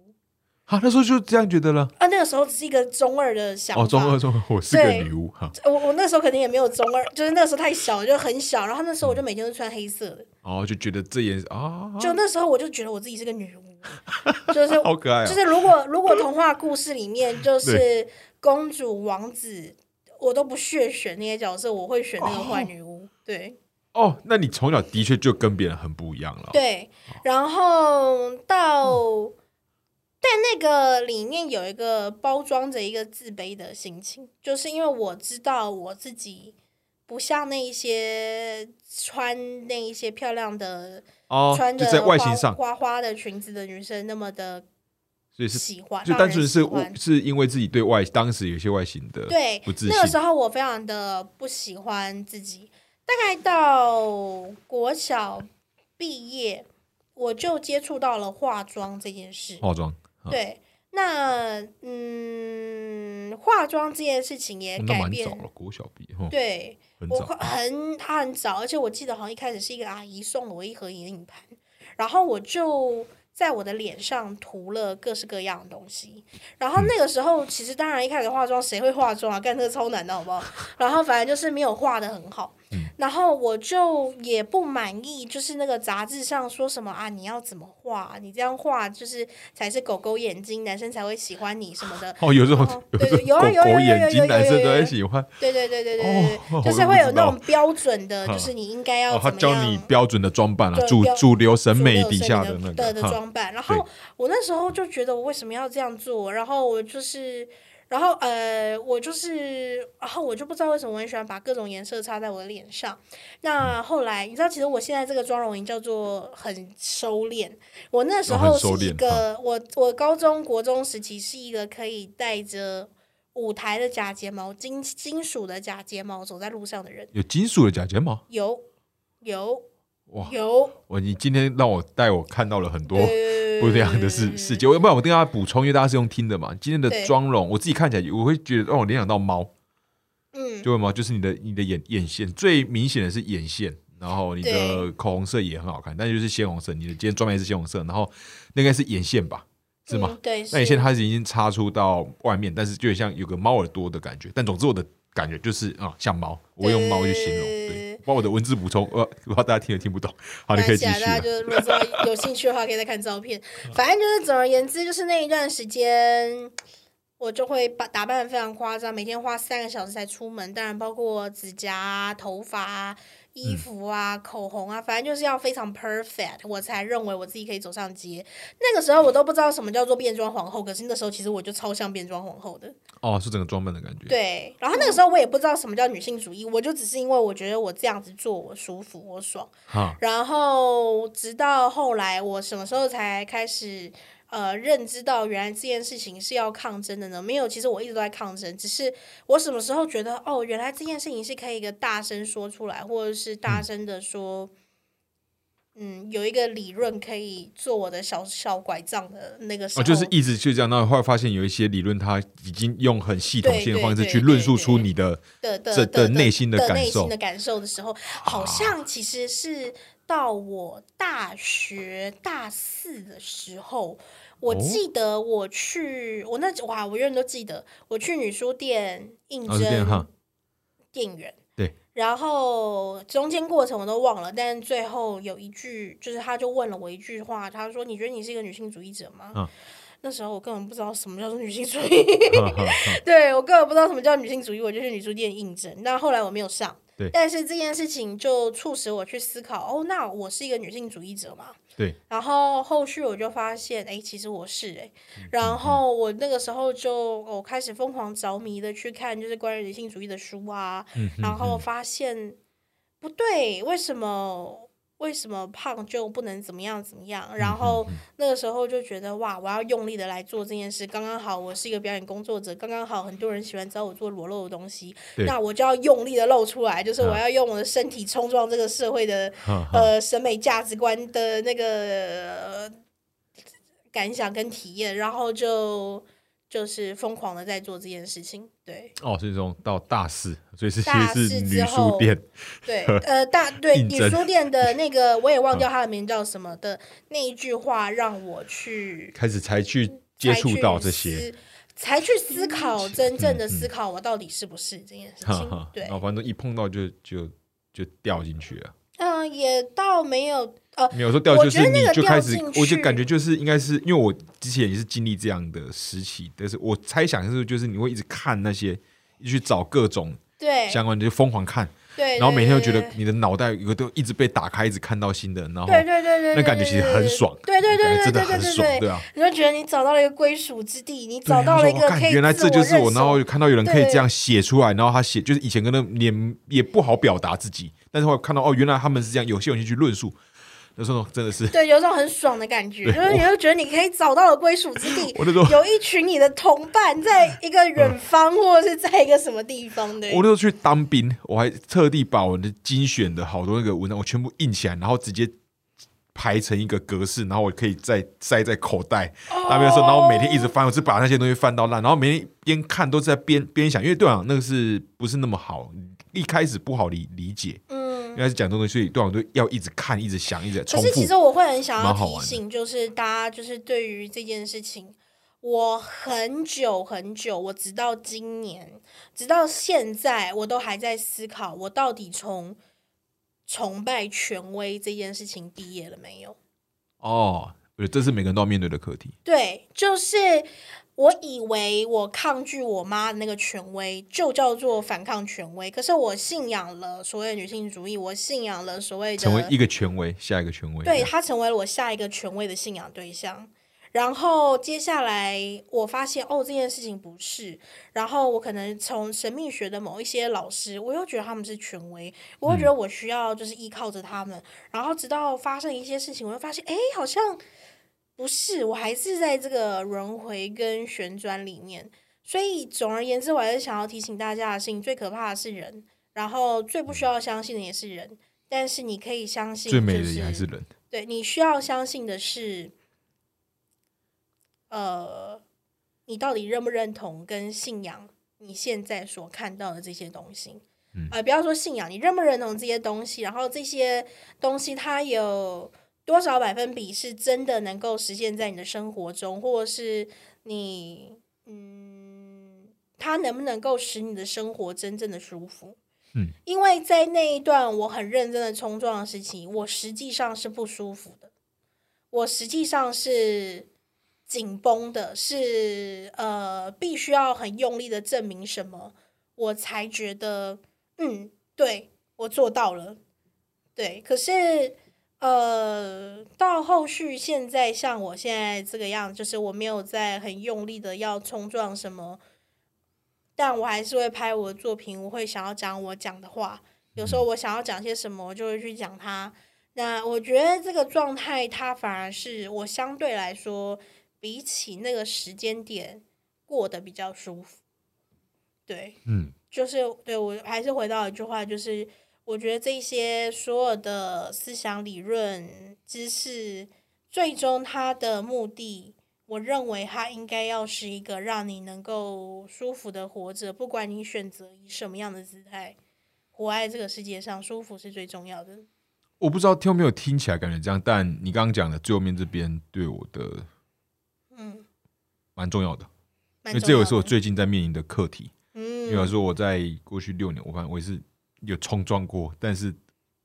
啊，那时候就这样觉得了。啊，那个时候只是一个中二的想法。哦，中二中二，我是个女巫哈。我我那时候肯定也没有中二，就是那个时候太小，就很小。然后那时候我就每天都穿黑色的，哦，就觉得这也啊，就那时候我就觉得我自己是个女巫，就是好可爱啊就。是如果如果童话故事里面就是公主王子，我都不屑选那些角色，我会选那个坏女巫。对哦，那你从小的确就跟别人很不一样了。，对，然后到。但那个里面有一个包装着一个自卑的心情，就是因为我知道我自己不像那一些穿那一些漂亮的、哦，穿着就在外形花上，花花的裙子的女生那么的所以是喜欢，就单纯是我是因为自己对外当时有些外形的对不自信那个时。候我非常的不喜欢自己，大概到国小毕业，我就接触到了化妆这件事。化妆，啊对，那嗯，化妆这件事情也改变早。了，国小毕业，哦对，我很早。很他很早，而且我记得好像一开始是一个阿姨送了我一盒眼影盘，然后我就在我的脸上涂了各式各样的东西。然后那个时候，其实当然一开始化妆谁会化妆啊？干这个超难的好不好？然后反正就是没有画的很好。然后我就也不满意，就是那个杂志上说什么啊，你要怎么画？你这样画就是才是狗狗眼睛，男生才会喜欢你什么的。哦，有这种哦有有啊有啊有狗眼睛，有有有男生都有有喜欢。对对对对对哦对对，就是会有那种标准的，就是你应该要哦，他。教你标准的装扮啊，主主流审美底下的那的的个哈装扮。然后我那时候就觉得我为什么要这样做？然后我就是，然后呃，我就是，然后我就不知道为什么我很喜欢把各种颜色擦在我的脸上。那后来你知道，其实我现在这个妆容已经叫做很收敛。我那时哦候是一个，我我高中国中时期是一个可以带着。舞台的假睫毛，金金属的假睫毛，走在路上的人有金属的假睫毛，有有哇！有，我你今天让我带我看到了很多不一样的世世界。我不然我跟大家补充，因为大家是用听的嘛。今天的妆容，我自己看起来我会觉得让我联想到猫，嗯，就会猫，就是你的你的眼眼线最明显的是眼线，然后你的口红色也很好看，但就是鲜红色。你的今天妆面是鲜红色，然后那应该是眼线吧？是吗？嗯对，那眼线是它是已经插出到外面，但是就像有个猫耳朵的感觉。但总之我的感觉就是啊，像猫，我用猫去形容。对对，把我的文字补充，呃，不知道大家听也听不懂。好，你可以继续了。大家就是如果说有兴趣的话，可以再看照片。反正就是总而言之，就是那一段时间，我就会把打扮的非常夸张，每天花三个小时才出门，当然包括指甲啊、头发啊、衣服啊、口红啊，反正就是要非常 perfect，我才认为我自己可以走上街。那个时候我都不知道什么叫做变装皇后，可是那时候其实我就超像变装皇后的。哦，是整个装扮的感觉。对，然后那个时候我也不知道什么叫女性主义，我就只是因为我觉得我这样子做我舒服我爽。哈，然后直到后来我什么时候才开始呃认知到原来这件事情是要抗争的呢？没有，其实我一直都在抗争，只是我什么时候觉得哦，原来这件事情是可以一个大声说出来，或者是大声的说。嗯，有一个理论可以做我的小小拐杖的那个时候，哦，就是一直就这样。那后来发现有一些理论，它已经用很系统性的方式去论述出你的的的内心的的感受内心的感受的时候，好像其实是到我大学大四的时候，我哦记得我去我那哇，我永远都记得我去女书店应征店员。对，然后中间过程我都忘了，但最后有一句，就是他就问了我一句话，他说：“你觉得你是一个女性主义者吗？”嗯那时候我根本不知道什么叫做女性主义，对我根本不知道什么叫女性主义，我就去女书店应征。那后来我没有上，对。但是这件事情就促使我去思考，哦，那我是一个女性主义者嘛？对，然后后续我就发现，哎，其实我是哎、嗯。然后我那个时候就我开始疯狂着迷的去看，就是关于女性主义的书啊，然后发现不对，为什么？为什么胖就不能怎么样怎么样？然嗯后那个时候就觉得哇，我要用力的来做这件事。刚刚好，我是一个表演工作者，刚刚好很多人喜欢找我做裸露的东西，那我就要用力的露出来，就是我啊要用我的身体冲撞这个社会的呃审美价值观的那个、呃感想跟体验，然后就就是疯狂的在做这件事情。对哦，所以从到大四，所以是其大实是四女书之后店，对，呃，大对女书店的那个 我也忘掉它的名叫什么的那一句话，让我去开始才去接触到这些，才去思考真正的嗯思考我到底是不是这件事情。对然，后反正一碰到就就就掉进去了。嗯、也倒没有呃，没有说掉，就是你就开始我就感觉就是应该是因为我之前也是经历这样的时期，但是我猜想是就是你会一直看那些，一直去找各种对。相关的，就疯狂看，对，然后每天都觉得你的脑袋有个都一直被打开，一直看到新的，然后对对对对，那感觉其实很爽，对对对真的很爽，对对，啊。你就觉得你找到了一个归属之地，你找到了一个原来这就是我，然后手看到有人可以对。这样写出来，然后他写就是以前可能也也不好表达自己，但是后来看到哦，原来他们是这样，有些人去论述，那时候真的是，对，有种很爽的感觉，对就是你会觉得你可以找到了归属之地，我那时候有一群你的同伴在一个远方，或者是在一个什么地方的。我那时候去当兵，我还特地把我的精选的好多那个文章，我全部印起来，然后直接排成一个格式，然后我可以再塞在口袋。当兵的时候，然后每天一直翻，我是把那些东西翻到烂，然后每天边看都是在边边想，因为对我来讲那个是不是那么好，一开始不好理理解，嗯因，为是讲东西，所以对我都要一直看，一直想，一直重复可是其。实我会很想要提醒，就是大家就是对于这件事情，我很久很久，我直到今年，直到现在，我都还在思考，我到底从崇拜权威这件事情毕业了没有？哦，我觉得这是每个人都要面对的课题。对，就是我以为我抗拒我妈的那个权威，就叫做反抗权威。可是我信仰了所谓女性主义，我信仰了所谓的成为一个权威，下一个权威。对，他成为了我下一个权威的信仰对象。然后接下来我发现哦，这件事情不是。然后我可能从神秘学的某一些老师，我又觉得他们是权威，我又觉得我需要就是依靠着他们。然后直到发生一些事情，我又发现哎，好像不是，我还是在这个轮回跟旋转里面。所以总而言之，我还是想要提醒大家的事情，最可怕的是人，然后最不需要相信的也是人。但是你可以相信、就是，最美的也还是人。对你需要相信的是，呃，你到底认不认同跟信仰你现在所看到的这些东西？嗯呃，不要说信仰，你认不认同这些东西？然后这些东西它有多少百分比是真的能够实现在你的生活中，或者是你嗯，它能不能够使你的生活真正的舒服？嗯，因为在那一段我很认真的冲撞的事情，我实际上是不舒服的，我实际上是紧绷的，是呃必须要很用力的证明什么，我才觉得嗯，对我做到了。对，可是呃到后续现在像我现在这个样子，就是我没有在很用力的要冲撞什么，但我还是会拍我的作品，我会想要讲我讲的话。有时候我想要讲些什么，我就会去讲它。那我觉得这个状态，它反而是我相对来说，比起那个时间点过得比较舒服。对，嗯，就是对我还是回到一句话，就是我觉得这些所有的思想理论知识，最终它的目的，我认为它应该要是一个让你能够舒服的活着，不管你选择以什么样的姿态。活在这个世界上，舒服是最重要的。我不知道听没有听起来感觉这样，但你刚刚讲的最后面这边对我的，嗯，蛮重要的，因为这也是我最近在面临的课题。嗯，因为说我在过去六年，我发现我也是有冲撞过，但是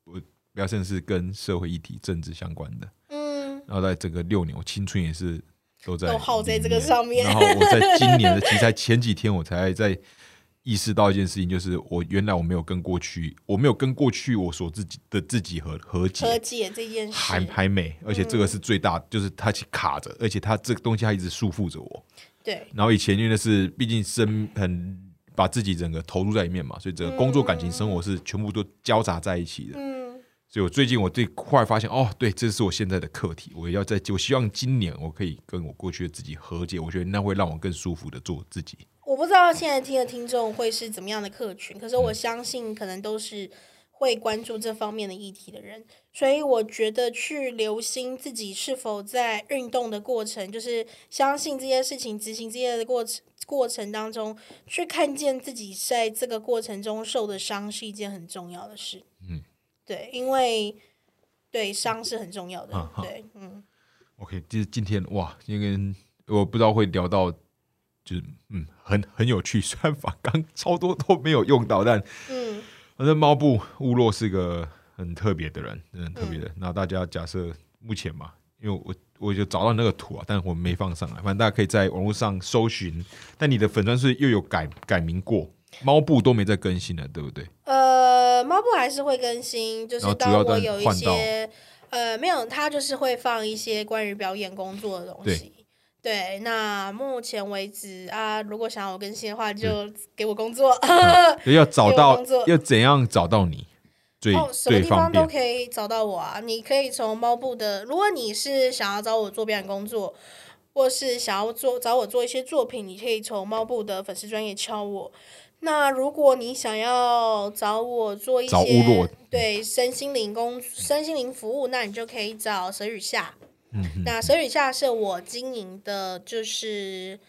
我表现是跟社会议题、政治相关的。嗯然后在整个六年，我青春也是都在都耗在这个上面然后我在今年的，其实才前几天我才在意识到一件事情，就是我原来我没有跟过去，我没有跟过去我所自己的自己和和解，和解这件事，还还没，而且这个是最大，就是它卡着，而且它这个东西它一直束缚着我。对，然后以前因为那是毕竟生很把自己整个投入在里面嘛，所以整个工作、感情、生活是全部都交杂在一起的。嗯所以我最近我对后来发现，哦，对，这是我现在的课题，我要在，我希望今年我可以跟我过去的自己和解，我觉得那会让我更舒服的做自己。我不知道现在听的听众会是怎么样的客群，可是我相信可能都是会关注这方面的议题的人，所以我觉得去留心自己是否在运动的过程，就是相信这些事情执行这些的过程过程当中，去看见自己在这个过程中受的伤是一件很重要的事。嗯，对，因为对伤是很重要的。对，嗯 OK，就是今天哇，今天我不知道会聊到，就是嗯，很很有趣，虽然法刚超多都没有用到，但嗯反正猫布乌洛是个很特别的人，很特别嗯的。那大家假设目前嘛，因为我我就找到那个图啊，但是我没放上来，反正大家可以在网络上搜寻。但你的粉砖是又有改改名过，猫布都没再更新了，对不对？呃，猫布还是会更新，就是当要有一些呃没有，它就是会放一些关于表演工作的东西。对，那目前为止啊，如果想要我更新的话，就给我工作。要找到工作要怎样找到你最、哦，什么地方？都可以找到我啊！你可以从猫步的，如果你是想要找我做表演工作，或是想要做找我做一些作品，你可以从猫步的粉丝专业敲我。那如果你想要找我做一些对身心灵工身心灵服务，那你就可以找蛇语下。那所以下是我经营的，就是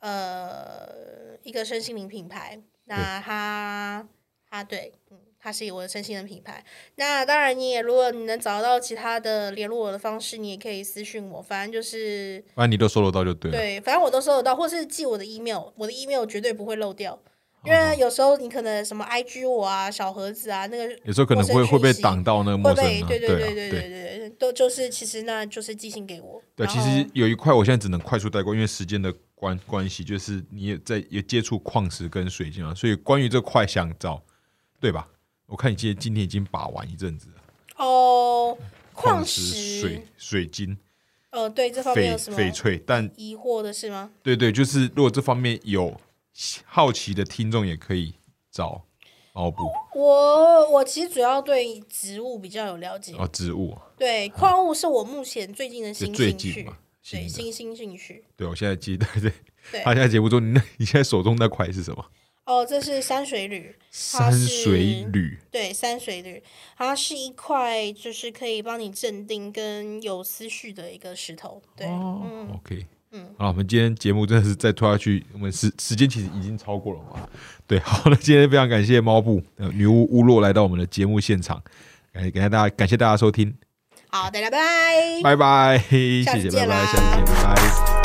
呃一个身心灵品牌。那它它对，嗯，它是我的身心灵品牌。那当然，你也如果你能找到其他的联络我的方式，你也可以私信我。反正就是反正你都收得到就对了。对，反正我都收得到，或是寄我的 email，我的 email 绝对不会漏掉。因哦为有时候你可能什么 IG 我啊、小盒子啊，那个有时候可能会会被挡到那个陌生人啊，被对对啊对对对对，都就是其实那就是寄信给我。对，其实有一块我现在只能快速带过，因为时间的关关系，就是你也在也接触矿石跟水晶啊，所以关于这块想找，对吧？我看你今天今天已经把玩一阵子了，哦，矿矿石、水水晶、呃，对这方面什么翡翠，但疑惑的是吗？对对，就是如果这方面有好奇的听众，也可以找猫布我我其实主要对植物比较有了解，哦，植物对矿物是我目前最近的就新兴趣最近嘛，，新对的。新兴兴趣。对，我现在记得 对，对他现在节目中，你那你现在手中那块是什么？哦，这是山水铝，山水铝。对，山水铝，它是一块就是可以帮你镇定跟有思绪的一个石头。对，哦嗯，OK，嗯好，我们今天节目真的是再拖下去，我们时时间其实已经超过了嘛。对，好，那今天非常感谢猫布呃女巫乌洛来到我们的节目现场，感谢感谢大家，感谢大家收听，好，大家拜拜。拜拜，谢谢，拜拜，下次见，拜拜。